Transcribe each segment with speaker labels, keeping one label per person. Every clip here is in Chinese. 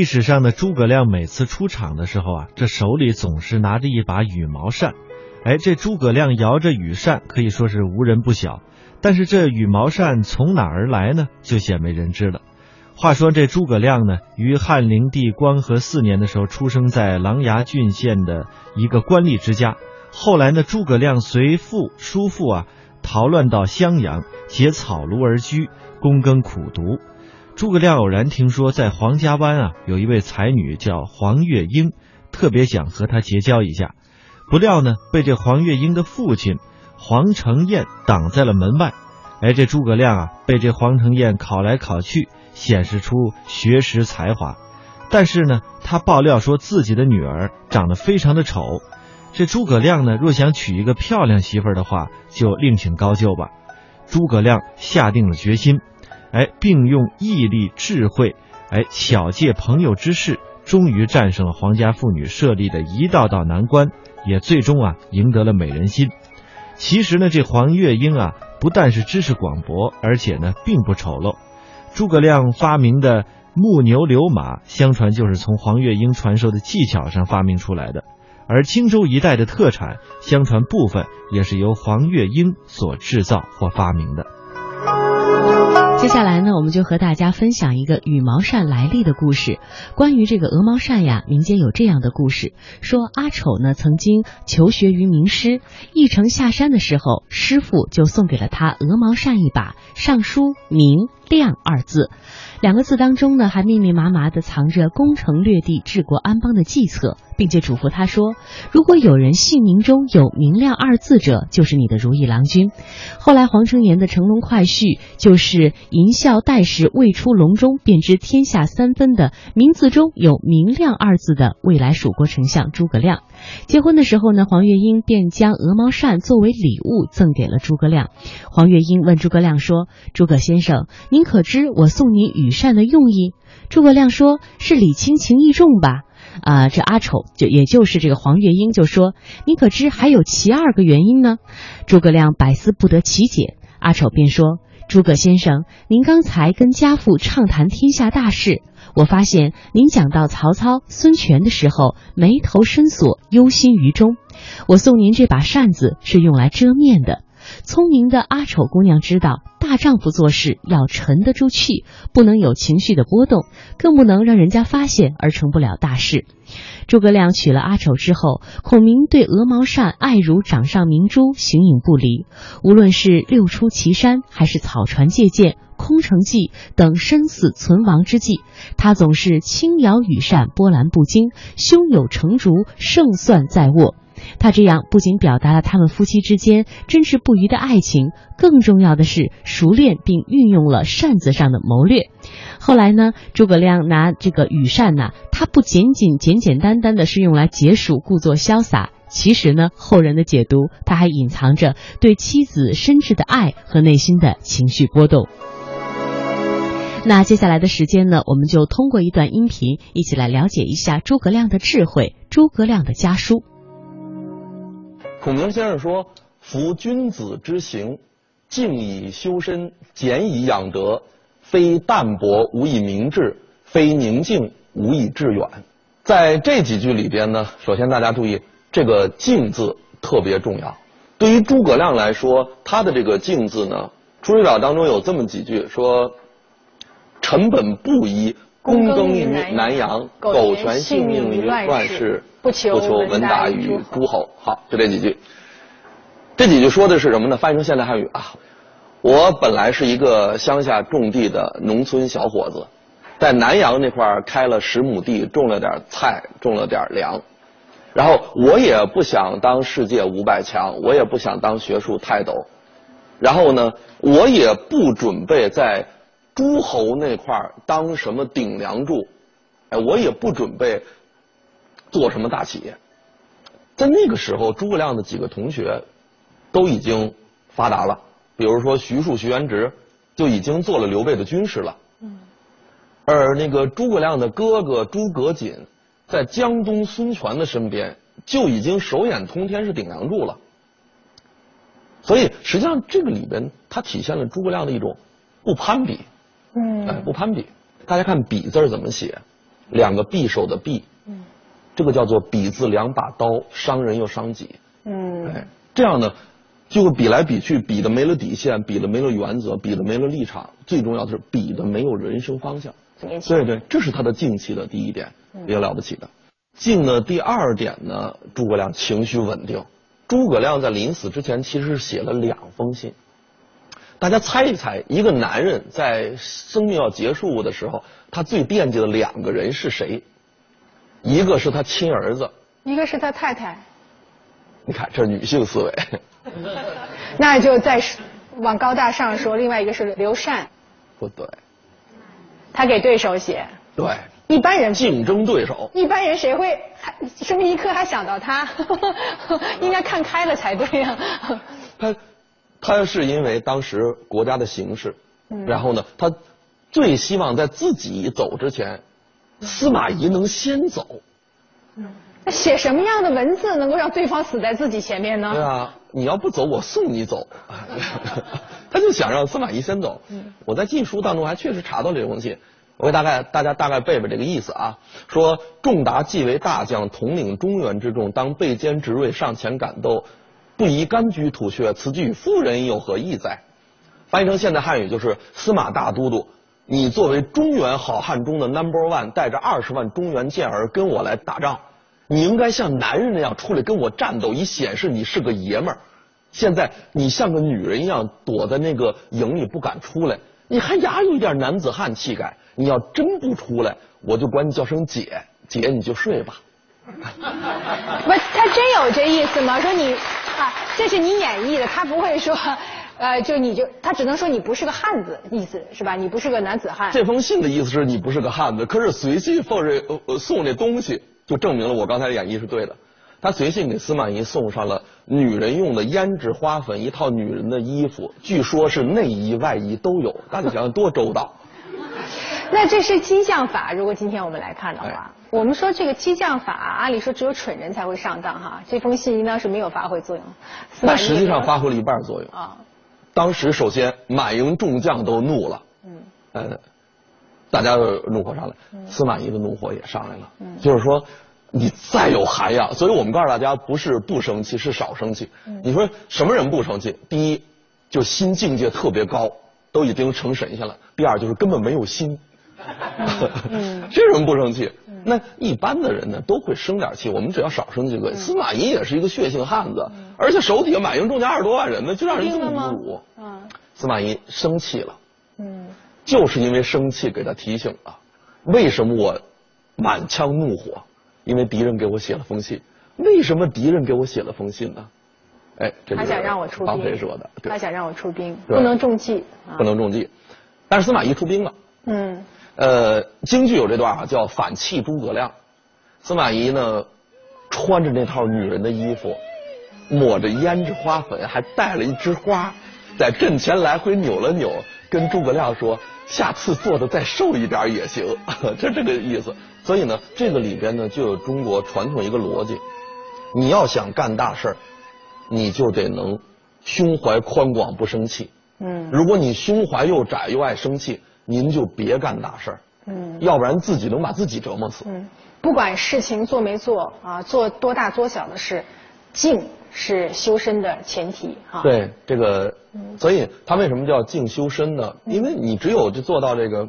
Speaker 1: 历史上的诸葛亮每次出场的时候啊，这手里总是拿着一把羽毛扇。哎，这诸葛亮摇着羽扇，可以说是无人不晓。但是这羽毛扇从哪儿来呢？就鲜为人知了。话说这诸葛亮呢，于汉灵帝光和四年的时候，出生在琅琊郡县的一个官吏之家。后来呢，诸葛亮随父叔父啊，逃乱到襄阳，结草庐而居，躬耕苦读。诸葛亮偶然听说，在黄家湾啊，有一位才女叫黄月英，特别想和她结交一下。不料呢，被这黄月英的父亲黄承彦挡在了门外。哎，这诸葛亮啊，被这黄承彦考来考去。显示出学识才华，但是呢，他爆料说自己的女儿长得非常的丑。这诸葛亮呢，若想娶一个漂亮媳妇的话，就另请高就吧。诸葛亮下定了决心，哎，并用毅力、智慧，哎，巧借朋友之势，终于战胜了皇家妇女设立的一道道难关，也最终啊赢得了美人心。其实呢，这黄月英啊，不但是知识广博，而且呢，并不丑陋。诸葛亮发明的木牛流马，相传就是从黄月英传授的技巧上发明出来的。而荆州一带的特产，相传部分也是由黄月英所制造或发明的。
Speaker 2: 接下来呢，我们就和大家分享一个羽毛扇来历的故事。关于这个鹅毛扇呀，民间有这样的故事：说阿丑呢曾经求学于名师，一程下山的时候，师傅就送给了他鹅毛扇一把，上书“名亮”二字。两个字当中呢，还密密麻麻的藏着攻城略地、治国安邦的计策，并且嘱咐他说：“如果有人姓名中有‘明亮’二字者，就是你的如意郎君。”后来黄承彦的乘龙快婿，就是淫笑待时未出笼中便知天下三分的名字中有“明亮”二字的未来蜀国丞相诸葛亮。结婚的时候呢，黄月英便将鹅毛扇作为礼物赠给了诸葛亮。黄月英问诸葛亮说：“诸葛先生，您您可知我送你羽扇的用意？”诸葛亮说：“是礼轻情意重吧？”啊，这阿丑就也就是这个黄月英就说：“你可知还有其二个原因呢？”诸葛亮百思不得其解。阿丑便说：“诸葛先生，您刚才跟家父畅谈天下大事。”我发现您讲到曹操、孙权的时候，眉头深锁，忧心于中。我送您这把扇子是用来遮面的。聪明的阿丑姑娘知道，大丈夫做事要沉得住气，不能有情绪的波动，更不能让人家发现而成不了大事。诸葛亮娶了阿丑之后，孔明对鹅毛扇爱如掌上明珠，形影不离。无论是六出祁山，还是草船借箭、空城计等生死存亡之际，他总是轻摇羽扇，波澜不惊，胸有成竹，胜算在握。他这样不仅表达了他们夫妻之间真挚不渝的爱情，更重要的是熟练并运用了扇子上的谋略。后来呢，诸葛亮拿这个羽扇呢，他不仅仅简简单单的是用来解暑、故作潇洒，其实呢，后人的解读，他还隐藏着对妻子深挚的爱和内心的情绪波动。那接下来的时间呢，我们就通过一段音频，一起来了解一下诸葛亮的智慧，诸葛亮的家书。
Speaker 3: 孔明先生说：“夫君子之行，静以修身，俭以养德。”非淡泊无以明志，非宁静无以致远。在这几句里边呢，首先大家注意这个“静”字特别重要。对于诸葛亮来说，他的这个“静”字呢，《出师表》当中有这么几句说：“臣本布衣，躬耕于南阳，苟全性命于乱世，不求闻达于诸侯。”好，就这几句。这几句说的是什么呢？翻译成现代汉语啊。我本来是一个乡下种地的农村小伙子，在南阳那块开了十亩地，种了点菜，种了点粮。然后我也不想当世界五百强，我也不想当学术泰斗。然后呢，我也不准备在诸侯那块当什么顶梁柱，哎，我也不准备做什么大企业。在那个时候，诸葛亮的几个同学都已经发达了。比如说徐庶、徐元直就已经做了刘备的军师了，嗯，而那个诸葛亮的哥哥诸葛瑾在江东孙权的身边就已经手眼通天，是顶梁柱了。所以实际上这个里边它体现了诸葛亮的一种不攀比，嗯，哎，不攀比。大家看“比”字怎么写？两个匕首的匕，嗯，这个叫做比字两把刀，伤人又伤己。
Speaker 4: 嗯，
Speaker 3: 哎，这样呢，就会比来比去，比的没了底线，比的没了原则，比的没了立场，最重要的是比的没有人生方向。对对，这是他的静气的第一点，也了不起的。静的第二点呢，诸葛亮情绪稳定。诸葛亮在临死之前其实是写了两封信。大家猜一猜，一个男人在生命要结束的时候，他最惦记的两个人是谁？一个是他亲儿子，
Speaker 4: 一个是他太太。
Speaker 3: 你看，这是女性思维。
Speaker 4: 那就再往高大上说，另外一个是刘禅。
Speaker 3: 不对。
Speaker 4: 他给对手写。
Speaker 3: 对。
Speaker 4: 一般人
Speaker 3: 竞争对手，
Speaker 4: 一般人谁会还生命一刻还想到他？应该看开了才对呀。
Speaker 3: 他他是因为当时国家的形势，然后呢，他最希望在自己走之前，司马懿能先走。
Speaker 4: 那写什么样的文字能够让对方死在自己前面呢？
Speaker 3: 对啊，你要不走，我送你走。他就想让司马懿先走。我在晋书当中还确实查到这封信。我给大概大家大概背背这个意思啊，说仲达既为大将，统领中原之众，当备兼执锐，上前赶斗，不宜甘居吐血，此举与妇人有何异哉？翻译成现代汉语就是司马大都督，你作为中原好汉中的 number one，带着二十万中原健儿跟我来打仗，你应该像男人那样出来跟我战斗，以显示你是个爷们儿。现在你像个女人一样躲在那个营里不敢出来，你还牙有一点男子汉气概。你要真不出来，我就管你叫声姐，姐你就睡吧。
Speaker 4: 不，他真有这意思吗？说你啊，这是你演绎的，他不会说，呃，就你就他只能说你不是个汉子，意思是吧？你不是个男子汉。
Speaker 3: 这封信的意思是你不是个汉子，可是随信放这呃送这东西，就证明了我刚才的演绎是对的。他随信给司马懿送上了女人用的胭脂花粉，一套女人的衣服，据说是内衣外衣都有，那你想想多周到。
Speaker 4: 那这是激将法。如果今天我们来看的话，我们说这个激将法，按理说只有蠢人才会上当哈。这封信应当是没有发挥作用。
Speaker 3: 那实际上发挥了一半作用啊。当时首先满营众将都怒了，嗯，呃，大家的怒火上来，司马懿的怒火也上来了。嗯，就是说你再有涵养，所以我们告诉大家，不是不生气，是少生气。你说什么人不生气？第一，就心境界特别高，都已经成神仙了；第二，就是根本没有心。这人不生气，那一般的人呢都会生点气。我们只要少生气可以。司马懿也是一个血性汉子，而且手底下满营众将二十多万人呢，就让人这么侮辱。司马懿生气了，嗯，就是因为生气给他提醒了，为什么我满腔怒火？因为敌人给我写了封信。为什么敌人给我写了封信呢？哎，
Speaker 4: 他想让我出兵。
Speaker 3: 飞说的，
Speaker 4: 他想让我出兵，不能中计，
Speaker 3: 不能中计。但是司马懿出兵了，嗯。呃，京剧有这段啊，叫反气诸葛亮。司马懿呢，穿着那套女人的衣服，抹着胭脂花粉，还带了一枝花，在阵前来回扭了扭，跟诸葛亮说：“下次做的再瘦一点也行。”就这个意思。所以呢，这个里边呢，就有中国传统一个逻辑：你要想干大事儿，你就得能胸怀宽广，不生气。嗯。如果你胸怀又窄，又爱生气。您就别干大事儿，嗯，要不然自己能把自己折磨死。嗯，
Speaker 4: 不管事情做没做啊，做多大多小的事，静是修身的前提啊。
Speaker 3: 对这个，所以他为什么叫静修身呢？因为你只有就做到这个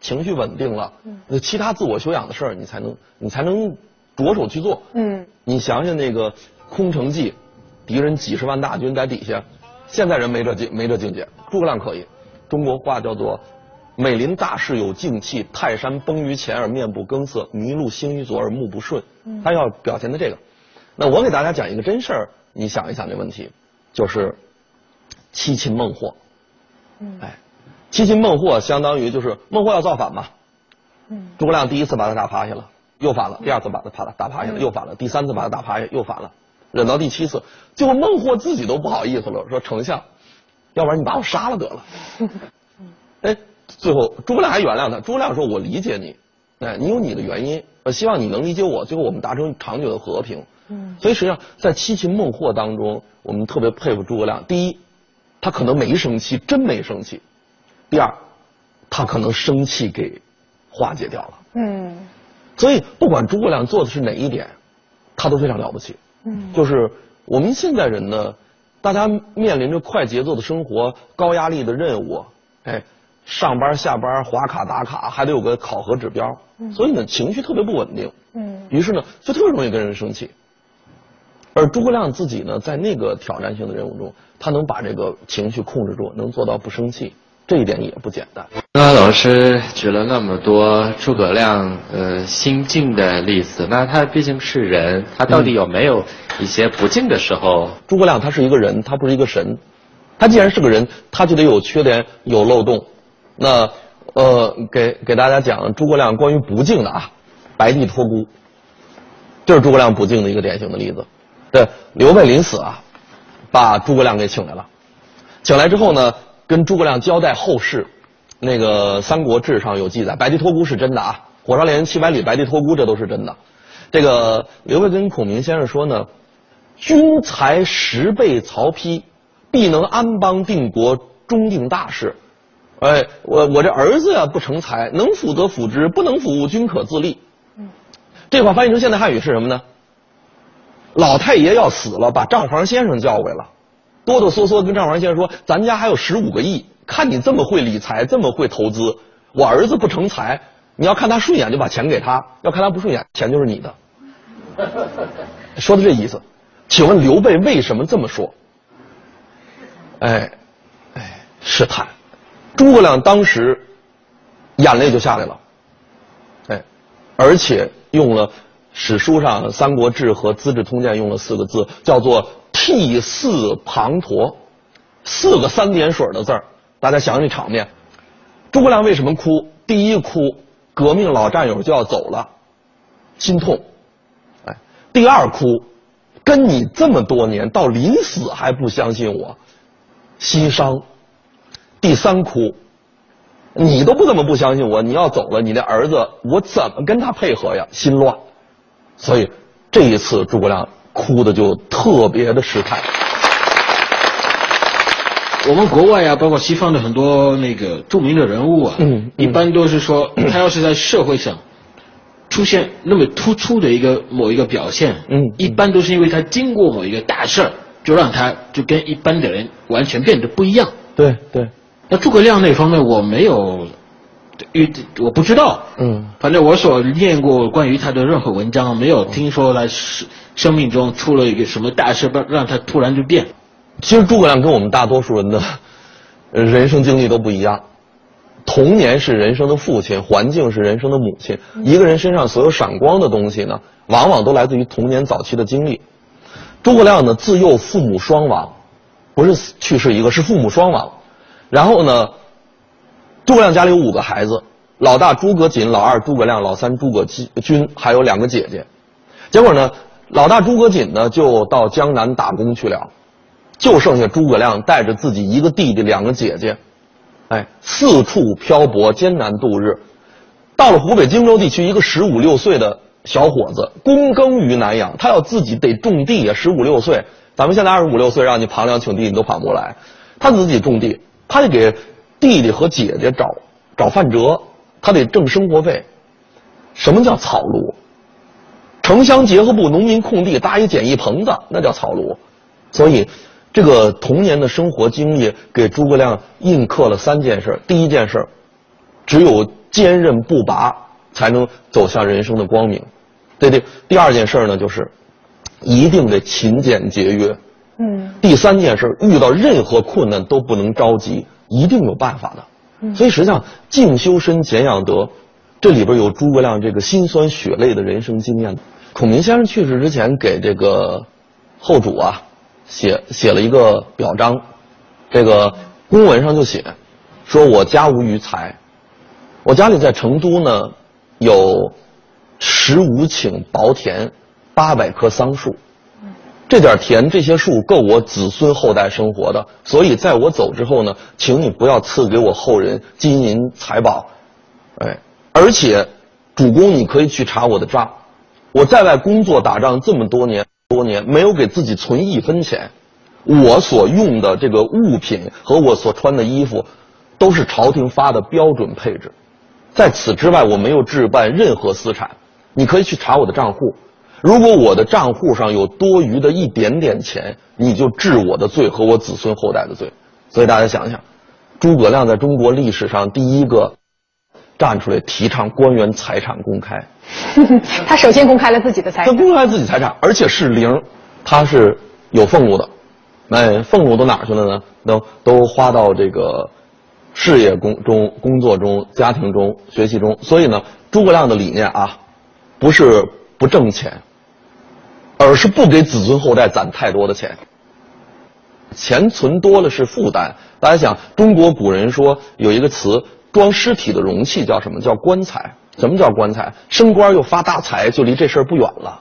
Speaker 3: 情绪稳定了，那其他自我修养的事儿，你才能你才能着手去做。嗯，你想想那个空城计，敌人几十万大军在底下，现在人没这境没这境界，诸葛亮可以。中国话叫做。美林大势有静气，泰山崩于前而面不更色，麋鹿兴于左而目不顺。他要表现的这个。那我给大家讲一个真事儿，你想一想这问题，就是七擒孟获。哎，七擒孟获相当于就是孟获要造反嘛。诸葛亮第一次把他打趴下了，又反了；第二次把他打打趴下了，又反了；第三次把他打趴下，又反了。忍到第七次，最后孟获自己都不好意思了，说：“丞相，要不然你把我杀了得了。”哎。最后，诸葛亮还原谅他。诸葛亮说：“我理解你，哎，你有你的原因，我希望你能理解我。最后，我们达成长久的和平。”嗯。所以，实际上在七擒孟获当中，我们特别佩服诸葛亮。第一，他可能没生气，真没生气；第二，他可能生气给化解掉了。嗯。所以不管诸葛亮做的是哪一点，他都非常了不起。
Speaker 4: 嗯
Speaker 3: 就是我们现代人呢，大家面临着快节奏的生活、高压力的任务，哎，上班下班划卡打卡，还得有个考核指标，所以呢情绪特别不稳定。
Speaker 4: 嗯
Speaker 3: 于是呢，就特别容易跟人生气。而诸葛亮自己呢，在那个挑战性的任务中，他能把这个情绪控制住，能做到不生气，这一点也不简单。
Speaker 5: 那老师举了那么多诸葛亮呃心境的例子，那他毕竟是人，他到底有没有一些不敬的时候？
Speaker 3: 诸葛亮他是一个人，他不是一个神。他既然是个人，他就得有缺点、有漏洞。那呃，给给大家讲诸葛亮关于不敬的啊，白帝托孤，这是诸葛亮不敬的一个典型的例子。对，刘备临死啊，把诸葛亮给请来了。请来之后呢，跟诸葛亮交代后事。那个《三国志》上有记载，白帝托孤是真的啊，火烧连营七百里，白帝托孤这都是真的。这个刘备跟孔明先生说呢，君才十倍曹丕，必能安邦定国，终定大事。哎，我我这儿子呀不成才，能辅则辅之，不能辅，均可自立。嗯这话翻译成现代汉语是什么呢？老太爷要死了，把账房先生叫回来，哆哆嗦嗦跟账房先生说：“咱家还有十五个亿，看你这么会理财，这么会投资，我儿子不成才，你要看他顺眼就把钱给他，要看他不顺眼，钱就是你的。”说的这意思。请问刘备为什么这么说？哎，哎，试探。诸葛亮当时眼泪就下来了，哎，而且用了史书上《三国志》和《资治通鉴》用了四个字，叫做“涕泗滂沱”，四个三点水的字儿。大家想想这场面，诸葛亮为什么哭？第一哭，革命老战友就要走了，心痛。哎，第二哭，跟你这么多年，到临死还不相信我，心伤。第三哭，你都不怎么不相信我，你要走了，你的儿子我怎么跟他配合呀？心乱。所以这一次诸葛亮哭的就特别的失态。
Speaker 6: 我们国外啊，包括西方的很多那个著名的人物啊，
Speaker 3: 嗯嗯
Speaker 6: 一般都是说，他要是在社会上出现那么突出的一个某一个表现，
Speaker 3: 嗯
Speaker 6: 一般都是因为他经过某一个大事儿，就让他就跟一般的人完全变得不一样。
Speaker 3: 对对，
Speaker 6: 那诸葛亮那方面我没有，遇我不知道，
Speaker 3: 嗯
Speaker 6: 反正我所念过关于他的任何文章，没有听说他生生命中出了一个什么大事，让让他突然就变。
Speaker 3: 其实诸葛亮跟我们大多数人的呃人生经历都不一样。童年是人生的父亲，环境是人生的母亲。一个人身上所有闪光的东西呢，往往都来自于童年早期的经历。诸葛亮呢，自幼父母双亡，不是去世一个，是父母双亡。然后呢，诸葛亮家里有五个孩子，老大诸葛瑾，老二诸葛亮，老三诸葛均，还有两个姐姐。结果呢，老大诸葛瑾呢就到江南打工去了。就剩下诸葛亮带着自己一个弟弟、两个姐姐，哎，四处漂泊，艰难度日。到了湖北荆州地区，一个十五六岁的小伙子躬耕于南阳，他要自己得种地呀。十五六岁，咱们现在二十五六岁，让你旁两顷地，你都跑不过来。他自己种地，他得给弟弟和姐姐找找饭辙，他得挣生活费。什么叫草庐？城乡结合部农民空地搭一简易棚子，那叫草庐。所以。这个童年的生活经历给诸葛亮印刻了三件事。第一件事，只有坚韧不拔，才能走向人生的光明。对对。第二件事呢，就是一定得勤俭节约。
Speaker 4: 嗯。
Speaker 3: 第三件事，遇到任何困难都不能着急，一定有办法的。
Speaker 4: 嗯。
Speaker 3: 所以实际上，静修身，俭养德，这里边有诸葛亮这个辛酸血泪的人生经验。孔明先生去世之前，给这个后主啊。写写了一个表彰，这个公文上就写，说我家无余财，我家里在成都呢，有十五顷薄田，八百棵桑树，这点田这些树够我子孙后代生活的，所以在我走之后呢，请你不要赐给我后人金银财宝，哎，而且主公你可以去查我的账，我在外工作打仗这么多年。多年没有给自己存一分钱，我所用的这个物品和我所穿的衣服，都是朝廷发的标准配置，在此之外我没有置办任何私产，你可以去查我的账户，如果我的账户上有多余的一点点钱，你就治我的罪和我子孙后代的罪。所以大家想想，诸葛亮在中国历史上第一个站出来提倡官员财产公开。
Speaker 4: 他首先公开了自己的财产，
Speaker 3: 他公开自己财产，而且是零，他是有俸禄的，那俸禄都哪儿去了呢？都都花到这个事业工中、工作中、家庭中、学习中。所以呢，诸葛亮的理念啊，不是不挣钱，而是不给子孙后代攒太多的钱。钱存多了是负担。大家想，中国古人说有一个词，装尸体的容器叫什么？叫棺材。什么叫棺材？升官又发大财，就离这事儿不远了。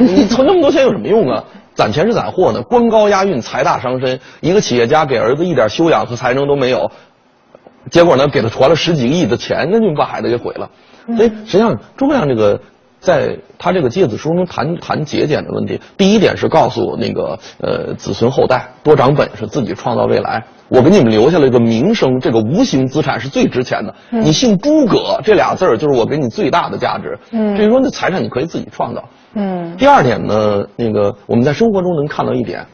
Speaker 3: 你存那么多钱有什么用啊？攒钱是攒货呢，官高押运，财大伤身。一个企业家给儿子一点修养和才能都没有，结果呢，给他传了十几个亿的钱，那就把孩子给毁了。所以实际上，诸葛亮这个在他这个诫子书中谈谈节俭的问题。第一点是告诉那个呃子孙后代多长本事，自己创造未来。我给你们留下了一个名声，这个无形资产是最值钱的。你姓诸葛这俩字儿，就是我给你最大的价值。
Speaker 4: 嗯
Speaker 3: 至于说那财产，你可以自己创造。
Speaker 4: 嗯
Speaker 3: 第二点呢，那个我们在生活中能看到一点，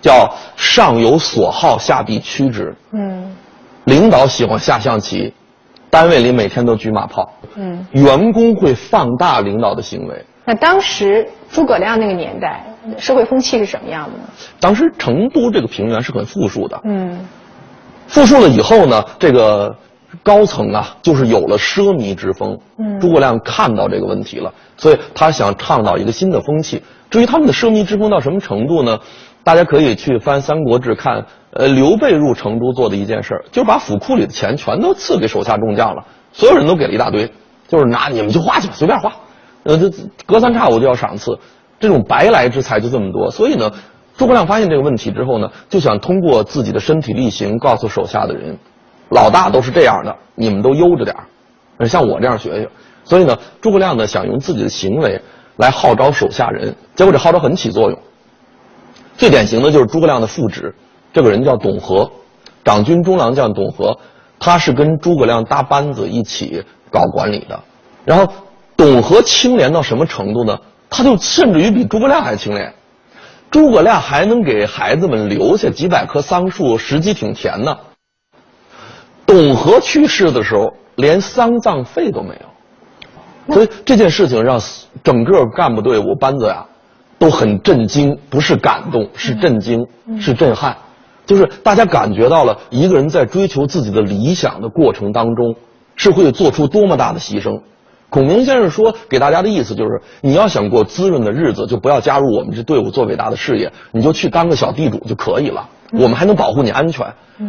Speaker 3: 叫上有所好，下必趋之。
Speaker 4: 嗯
Speaker 3: 领导喜欢下象棋，单位里每天都举马炮。
Speaker 4: 嗯。
Speaker 3: 员工会放大领导的行为。
Speaker 4: 那当时诸葛亮那个年代，社会风气是什么样的呢？
Speaker 3: 当时成都这个平原是很富庶的，
Speaker 4: 嗯
Speaker 3: 富庶了以后呢，这个高层啊，就是有了奢靡之风。
Speaker 4: 嗯
Speaker 3: 诸葛亮看到这个问题了，所以他想倡导一个新的风气。至于他们的奢靡之风到什么程度呢？大家可以去翻《三国志》看，呃，刘备入成都做的一件事儿，就是把府库里的钱全都赐给手下众将了，所有人都给了一大堆，就是拿你们就花去吧，随便花，呃，这隔三差五就要赏赐，这种白来之财就这么多，所以呢，诸葛亮发现这个问题之后呢，就想通过自己的身体力行告诉手下的人，老大都是这样的，你们都悠着点儿，像我这样学学。所以呢，诸葛亮呢想用自己的行为来号召手下人，结果这号召很起作用。最典型的就是诸葛亮的副职，这个人叫董和，长军中郎将董和，他是跟诸葛亮搭班子一起搞管理的。然后，董和清廉到什么程度呢？他就甚至于比诸葛亮还清廉。诸葛亮还能给孩子们留下几百棵桑树，时机挺甜呢。董和去世的时候，连丧葬费都没有。所以这件事情让整个干部队伍班子呀都很震惊，不是感动，是震惊，是震撼。就是大家感觉到了一个人在追求自己的理想的过程当中，是会做出多么大的牺牲。孔明先生说给大家的意思就是，你要想过滋润的日子，就不要加入我们这队伍做伟大的事业，你就去当个小地主就可以了。我们还能保护你安全。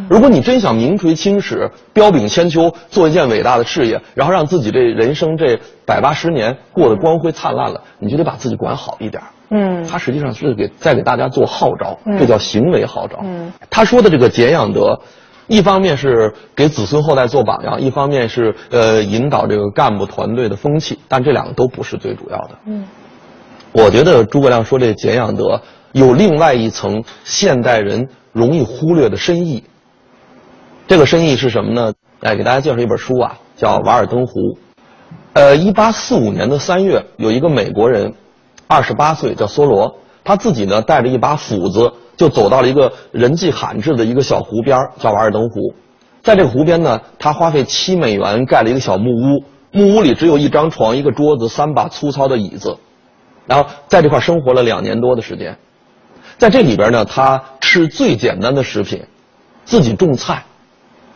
Speaker 3: 如果你真想名垂青史、彪炳千秋，做一件伟大的事业，然后让自己这人生这百八十年过得光辉灿烂了，你就得把自己管好一点。
Speaker 4: 嗯
Speaker 3: 他实际上是给在给大家做号召，
Speaker 4: 嗯
Speaker 3: 这叫行为号召。
Speaker 4: 嗯
Speaker 3: 他说的这个俭养德，一方面是给子孙后代做榜样，一方面是呃引导这个干部团队的风气，但这两个都不是最主要的。
Speaker 4: 嗯
Speaker 3: 我觉得诸葛亮说这俭养德有另外一层现代人容易忽略的深意。这个深意是什么呢？哎，给大家介绍一本书啊，叫《瓦尔登湖》。呃，一八四五年的三月，有一个美国人，二十八岁，叫梭罗，他自己呢带着一把斧子，就走到了一个人迹罕至的一个小湖边，叫瓦尔登湖。在这个湖边呢，他花费七美元盖了一个小木屋，木屋里只有一张床、一个桌子、三把粗糙的椅子，然后在这块生活了两年多的时间。在这里边呢，他吃最简单的食品，自己种菜，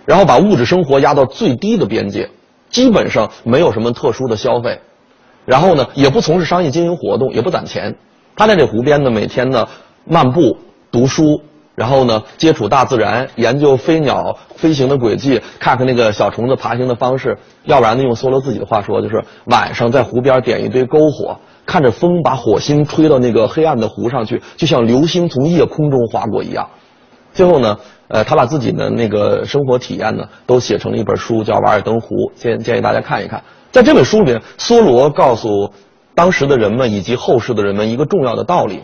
Speaker 3: 然后把物质生活压到最低的边界，基本上没有什么特殊的消费，然后呢，也不从事商业经营活动，也不攒钱。他在这湖边呢，每天呢漫步、读书，然后呢接触大自然，研究飞鸟飞行的轨迹，看看那个小虫子爬行的方式。要不然呢，用梭罗自己的话说，就是晚上在湖边点一堆篝火，看着风把火星吹到那个黑暗的湖上去，就像流星从夜空中划过一样。最后呢，呃，他把自己的那个生活体验呢，都写成了一本书，叫《瓦尔登湖》，建建议大家看一看。在这本书里面，梭罗告诉当时的人们以及后世的人们一个重要的道理，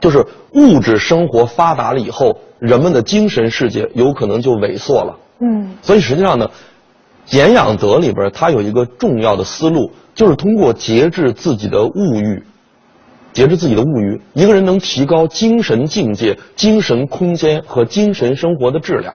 Speaker 3: 就是物质生活发达了以后，人们的精神世界有可能就萎缩了。
Speaker 4: 嗯
Speaker 3: 所以实际上呢，俭养德里边它有一个重要的思路，就是通过节制自己的物欲，节制自己的物欲，一个人能提高精神境界、精神空间和精神生活的质量。